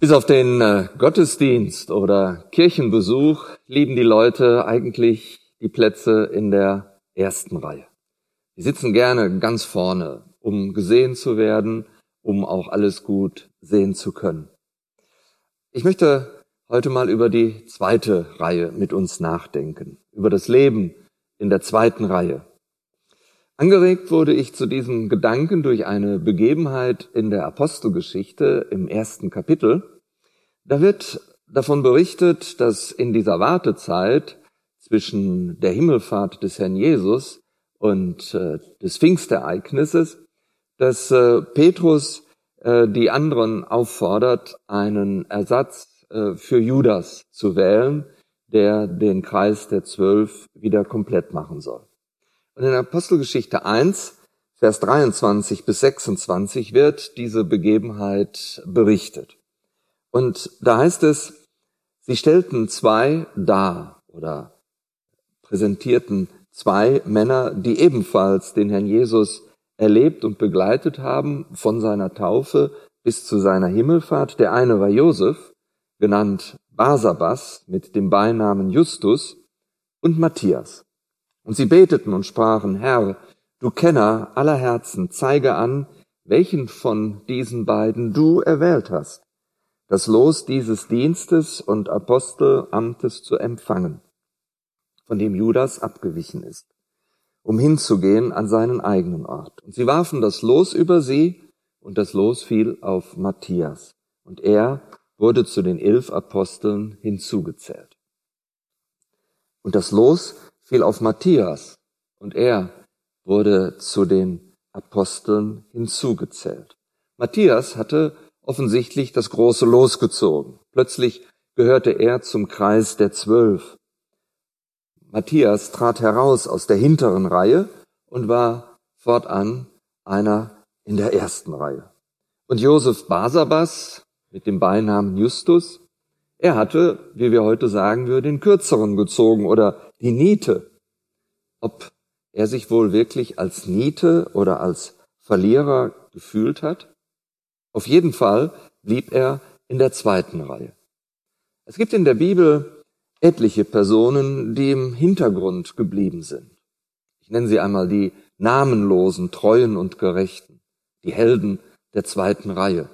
Bis auf den äh, Gottesdienst oder Kirchenbesuch lieben die Leute eigentlich die Plätze in der ersten Reihe. Die sitzen gerne ganz vorne, um gesehen zu werden, um auch alles gut sehen zu können. Ich möchte heute mal über die zweite Reihe mit uns nachdenken, über das Leben in der zweiten Reihe. Angeregt wurde ich zu diesem Gedanken durch eine Begebenheit in der Apostelgeschichte im ersten Kapitel. Da wird davon berichtet, dass in dieser Wartezeit zwischen der Himmelfahrt des Herrn Jesus und äh, des Pfingstereignisses, dass äh, Petrus äh, die anderen auffordert, einen Ersatz äh, für Judas zu wählen, der den Kreis der Zwölf wieder komplett machen soll. Und in Apostelgeschichte 1, Vers 23 bis 26 wird diese Begebenheit berichtet. Und da heißt es, sie stellten zwei dar oder präsentierten zwei Männer, die ebenfalls den Herrn Jesus erlebt und begleitet haben von seiner Taufe bis zu seiner Himmelfahrt. Der eine war Josef, genannt Basabas mit dem Beinamen Justus und Matthias. Und sie beteten und sprachen, Herr, du Kenner aller Herzen, zeige an, welchen von diesen beiden du erwählt hast, das Los dieses Dienstes und Apostelamtes zu empfangen, von dem Judas abgewichen ist, um hinzugehen an seinen eigenen Ort. Und sie warfen das Los über sie, und das Los fiel auf Matthias, und er wurde zu den elf Aposteln hinzugezählt. Und das Los fiel auf Matthias und er wurde zu den Aposteln hinzugezählt. Matthias hatte offensichtlich das große Los gezogen. Plötzlich gehörte er zum Kreis der Zwölf. Matthias trat heraus aus der hinteren Reihe und war fortan einer in der ersten Reihe. Und Josef Basabas mit dem Beinamen Justus er hatte, wie wir heute sagen würden, den kürzeren gezogen oder die Niete. Ob er sich wohl wirklich als Niete oder als Verlierer gefühlt hat? Auf jeden Fall blieb er in der zweiten Reihe. Es gibt in der Bibel etliche Personen, die im Hintergrund geblieben sind. Ich nenne sie einmal die namenlosen, treuen und gerechten, die Helden der zweiten Reihe.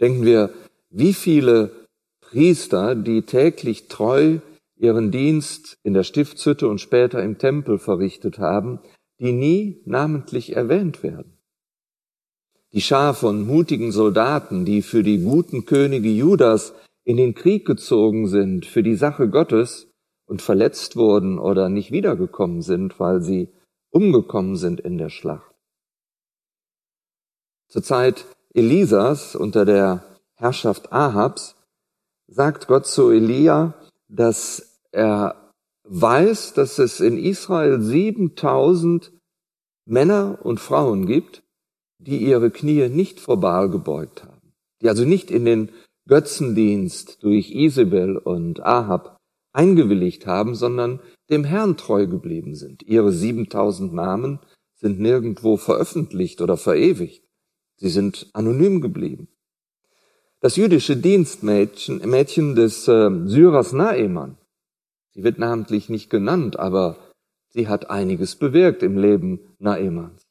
Denken wir, wie viele Priester, die täglich treu ihren Dienst in der Stiftshütte und später im Tempel verrichtet haben, die nie namentlich erwähnt werden. Die Schar von mutigen Soldaten, die für die guten Könige Judas in den Krieg gezogen sind, für die Sache Gottes und verletzt wurden oder nicht wiedergekommen sind, weil sie umgekommen sind in der Schlacht. Zur Zeit Elisas unter der Herrschaft Ahabs sagt Gott zu Elia, dass er weiß, dass es in Israel 7000 Männer und Frauen gibt, die ihre Knie nicht vor Baal gebeugt haben, die also nicht in den Götzendienst durch Isabel und Ahab eingewilligt haben, sondern dem Herrn treu geblieben sind. Ihre 7000 Namen sind nirgendwo veröffentlicht oder verewigt. Sie sind anonym geblieben. Das jüdische Dienstmädchen Mädchen des äh, Syrers Naeman, sie wird namentlich nicht genannt, aber sie hat einiges bewirkt im Leben Naemans.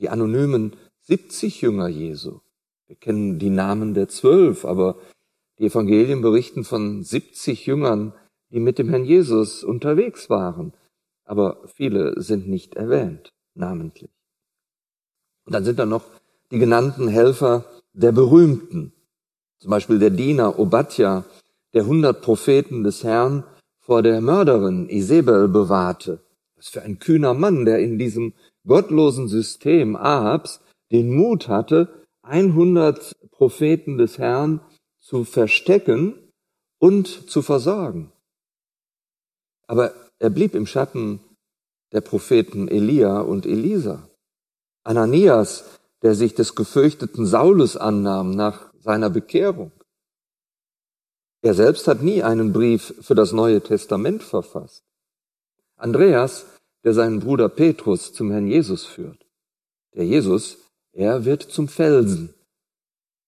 Die anonymen 70 Jünger Jesu. Wir kennen die Namen der zwölf, aber die Evangelien berichten von 70 Jüngern, die mit dem Herrn Jesus unterwegs waren. Aber viele sind nicht erwähnt, namentlich. Und dann sind da noch die genannten Helfer der Berühmten, zum Beispiel der Diener Obadja, der hundert Propheten des Herrn vor der Mörderin Isabel bewahrte. Was für ein kühner Mann, der in diesem gottlosen System Ahabs den Mut hatte, 100 Propheten des Herrn zu verstecken und zu versorgen. Aber er blieb im Schatten der Propheten Elia und Elisa. Ananias, der sich des gefürchteten Saulus annahm nach seiner Bekehrung. Er selbst hat nie einen Brief für das Neue Testament verfasst. Andreas, der seinen Bruder Petrus zum Herrn Jesus führt. Der Jesus, er wird zum Felsen.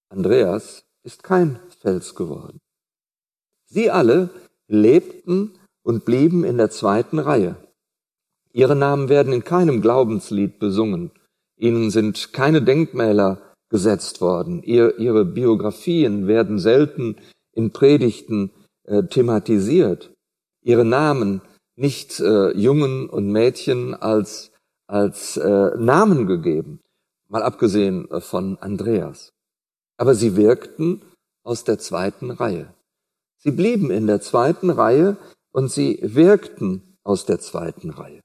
Andreas ist kein Fels geworden. Sie alle lebten und blieben in der zweiten Reihe. Ihre Namen werden in keinem Glaubenslied besungen. Ihnen sind keine Denkmäler gesetzt worden. Ihr, ihre Biografien werden selten in Predigten äh, thematisiert. Ihre Namen nicht äh, Jungen und Mädchen als, als äh, Namen gegeben, mal abgesehen äh, von Andreas. Aber sie wirkten aus der zweiten Reihe. Sie blieben in der zweiten Reihe und sie wirkten aus der zweiten Reihe.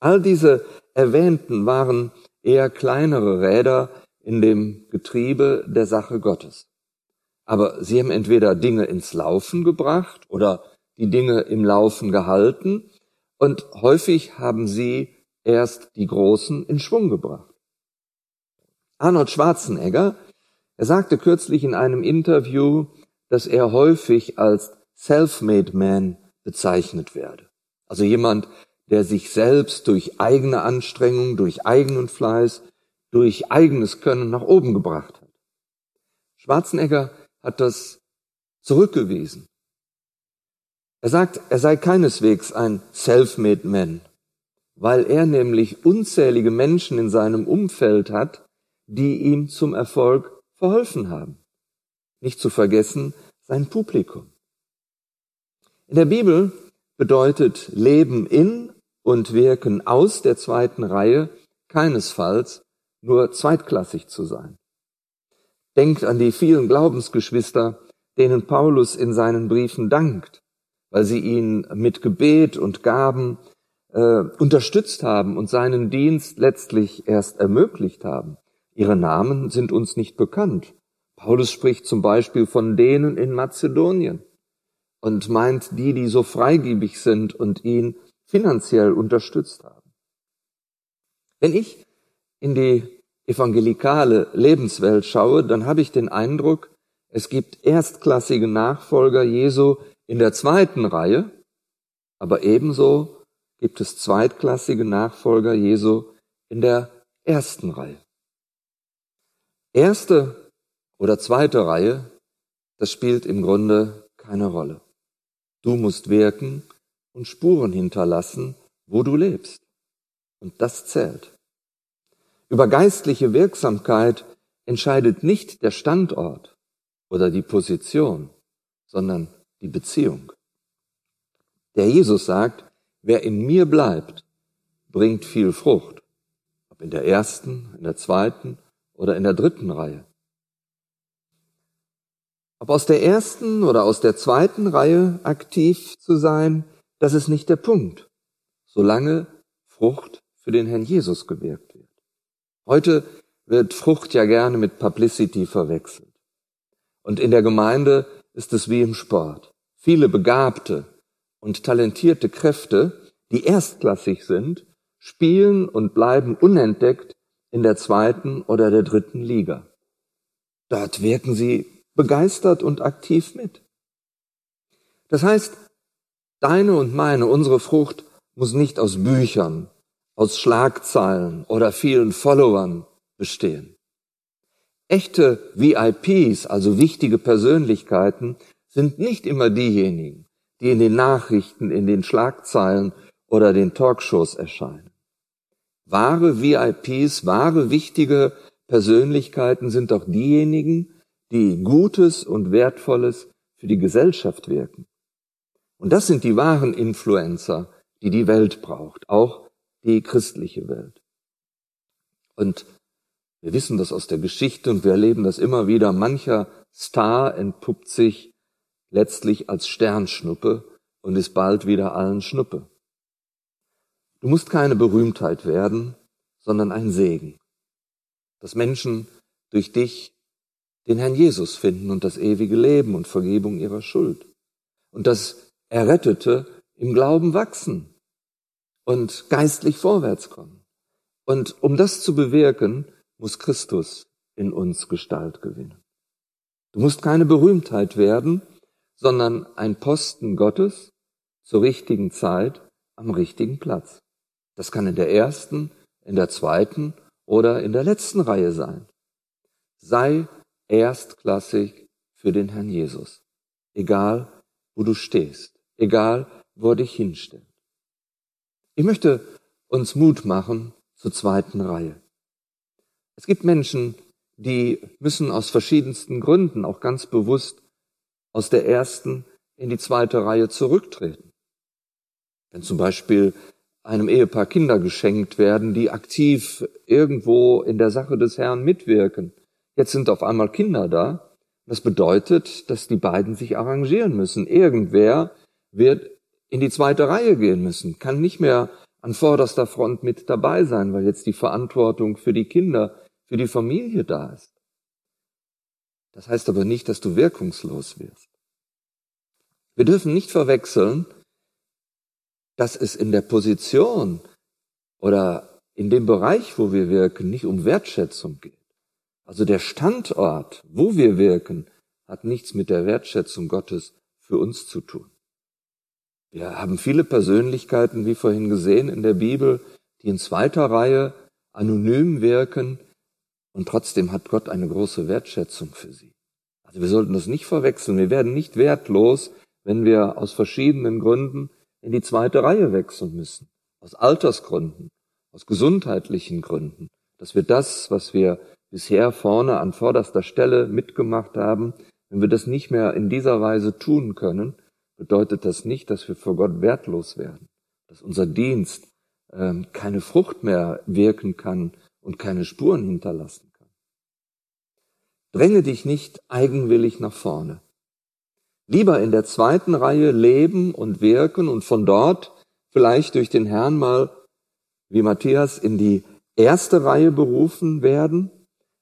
All diese erwähnten waren eher kleinere Räder in dem Getriebe der Sache Gottes. Aber sie haben entweder Dinge ins Laufen gebracht oder die Dinge im Laufen gehalten und häufig haben sie erst die Großen in Schwung gebracht. Arnold Schwarzenegger, er sagte kürzlich in einem Interview, dass er häufig als Self-Made Man bezeichnet werde. Also jemand, der sich selbst durch eigene Anstrengung, durch eigenen Fleiß, durch eigenes Können nach oben gebracht hat. Schwarzenegger hat das zurückgewiesen. Er sagt, er sei keineswegs ein Self-Made Man, weil er nämlich unzählige Menschen in seinem Umfeld hat, die ihm zum Erfolg verholfen haben. Nicht zu vergessen sein Publikum. In der Bibel bedeutet Leben in und Wirken aus der zweiten Reihe keinesfalls nur zweitklassig zu sein. Denkt an die vielen Glaubensgeschwister, denen Paulus in seinen Briefen dankt, weil sie ihn mit Gebet und Gaben äh, unterstützt haben und seinen Dienst letztlich erst ermöglicht haben. Ihre Namen sind uns nicht bekannt. Paulus spricht zum Beispiel von denen in Mazedonien und meint die, die so freigebig sind und ihn finanziell unterstützt haben. Wenn ich in die evangelikale Lebenswelt schaue, dann habe ich den Eindruck, es gibt erstklassige Nachfolger Jesu in der zweiten Reihe, aber ebenso gibt es zweitklassige Nachfolger Jesu in der ersten Reihe. Erste oder zweite Reihe, das spielt im Grunde keine Rolle. Du musst wirken und Spuren hinterlassen, wo du lebst. Und das zählt. Über geistliche Wirksamkeit entscheidet nicht der Standort oder die Position, sondern die Beziehung. Der Jesus sagt, wer in mir bleibt, bringt viel Frucht. Ob in der ersten, in der zweiten oder in der dritten Reihe. Ob aus der ersten oder aus der zweiten Reihe aktiv zu sein, das ist nicht der Punkt, solange Frucht für den Herrn Jesus gewirkt. Heute wird Frucht ja gerne mit Publicity verwechselt. Und in der Gemeinde ist es wie im Sport. Viele begabte und talentierte Kräfte, die erstklassig sind, spielen und bleiben unentdeckt in der zweiten oder der dritten Liga. Dort wirken sie begeistert und aktiv mit. Das heißt, deine und meine, unsere Frucht muss nicht aus Büchern, aus Schlagzeilen oder vielen Followern bestehen. Echte VIPs, also wichtige Persönlichkeiten, sind nicht immer diejenigen, die in den Nachrichten, in den Schlagzeilen oder den Talkshows erscheinen. Wahre VIPs, wahre wichtige Persönlichkeiten sind doch diejenigen, die Gutes und Wertvolles für die Gesellschaft wirken. Und das sind die wahren Influencer, die die Welt braucht, auch die christliche Welt. Und wir wissen das aus der Geschichte und wir erleben das immer wieder. Mancher Star entpuppt sich letztlich als Sternschnuppe und ist bald wieder allen Schnuppe. Du musst keine Berühmtheit werden, sondern ein Segen, dass Menschen durch dich den Herrn Jesus finden und das ewige Leben und Vergebung ihrer Schuld. Und dass Errettete im Glauben wachsen und geistlich vorwärts kommen. Und um das zu bewirken, muss Christus in uns Gestalt gewinnen. Du musst keine Berühmtheit werden, sondern ein Posten Gottes zur richtigen Zeit am richtigen Platz. Das kann in der ersten, in der zweiten oder in der letzten Reihe sein. Sei erstklassig für den Herrn Jesus. Egal, wo du stehst, egal, wo er dich hinstellt. Ich möchte uns Mut machen zur zweiten Reihe. Es gibt Menschen, die müssen aus verschiedensten Gründen auch ganz bewusst aus der ersten in die zweite Reihe zurücktreten. Wenn zum Beispiel einem Ehepaar Kinder geschenkt werden, die aktiv irgendwo in der Sache des Herrn mitwirken. Jetzt sind auf einmal Kinder da. Das bedeutet, dass die beiden sich arrangieren müssen. Irgendwer wird in die zweite Reihe gehen müssen, kann nicht mehr an vorderster Front mit dabei sein, weil jetzt die Verantwortung für die Kinder, für die Familie da ist. Das heißt aber nicht, dass du wirkungslos wirst. Wir dürfen nicht verwechseln, dass es in der Position oder in dem Bereich, wo wir wirken, nicht um Wertschätzung geht. Also der Standort, wo wir wirken, hat nichts mit der Wertschätzung Gottes für uns zu tun. Wir haben viele Persönlichkeiten, wie vorhin gesehen in der Bibel, die in zweiter Reihe anonym wirken und trotzdem hat Gott eine große Wertschätzung für sie. Also wir sollten das nicht verwechseln. Wir werden nicht wertlos, wenn wir aus verschiedenen Gründen in die zweite Reihe wechseln müssen. Aus Altersgründen, aus gesundheitlichen Gründen. Dass wir das, was wir bisher vorne an vorderster Stelle mitgemacht haben, wenn wir das nicht mehr in dieser Weise tun können, bedeutet das nicht, dass wir vor Gott wertlos werden, dass unser Dienst ähm, keine Frucht mehr wirken kann und keine Spuren hinterlassen kann. Dränge dich nicht eigenwillig nach vorne. Lieber in der zweiten Reihe leben und wirken und von dort vielleicht durch den Herrn mal, wie Matthias, in die erste Reihe berufen werden,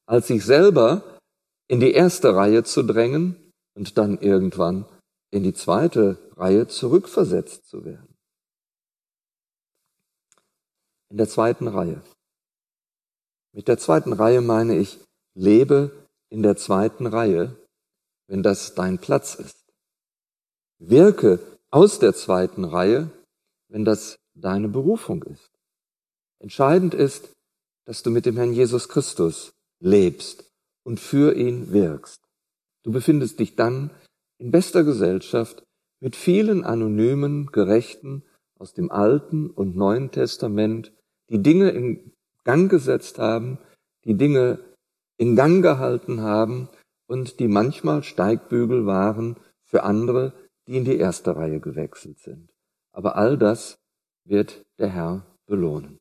als sich selber in die erste Reihe zu drängen und dann irgendwann in die zweite Reihe zurückversetzt zu werden. In der zweiten Reihe. Mit der zweiten Reihe meine ich, lebe in der zweiten Reihe, wenn das dein Platz ist. Wirke aus der zweiten Reihe, wenn das deine Berufung ist. Entscheidend ist, dass du mit dem Herrn Jesus Christus lebst und für ihn wirkst. Du befindest dich dann in bester Gesellschaft mit vielen anonymen Gerechten aus dem Alten und Neuen Testament, die Dinge in Gang gesetzt haben, die Dinge in Gang gehalten haben und die manchmal Steigbügel waren für andere, die in die erste Reihe gewechselt sind. Aber all das wird der Herr belohnen.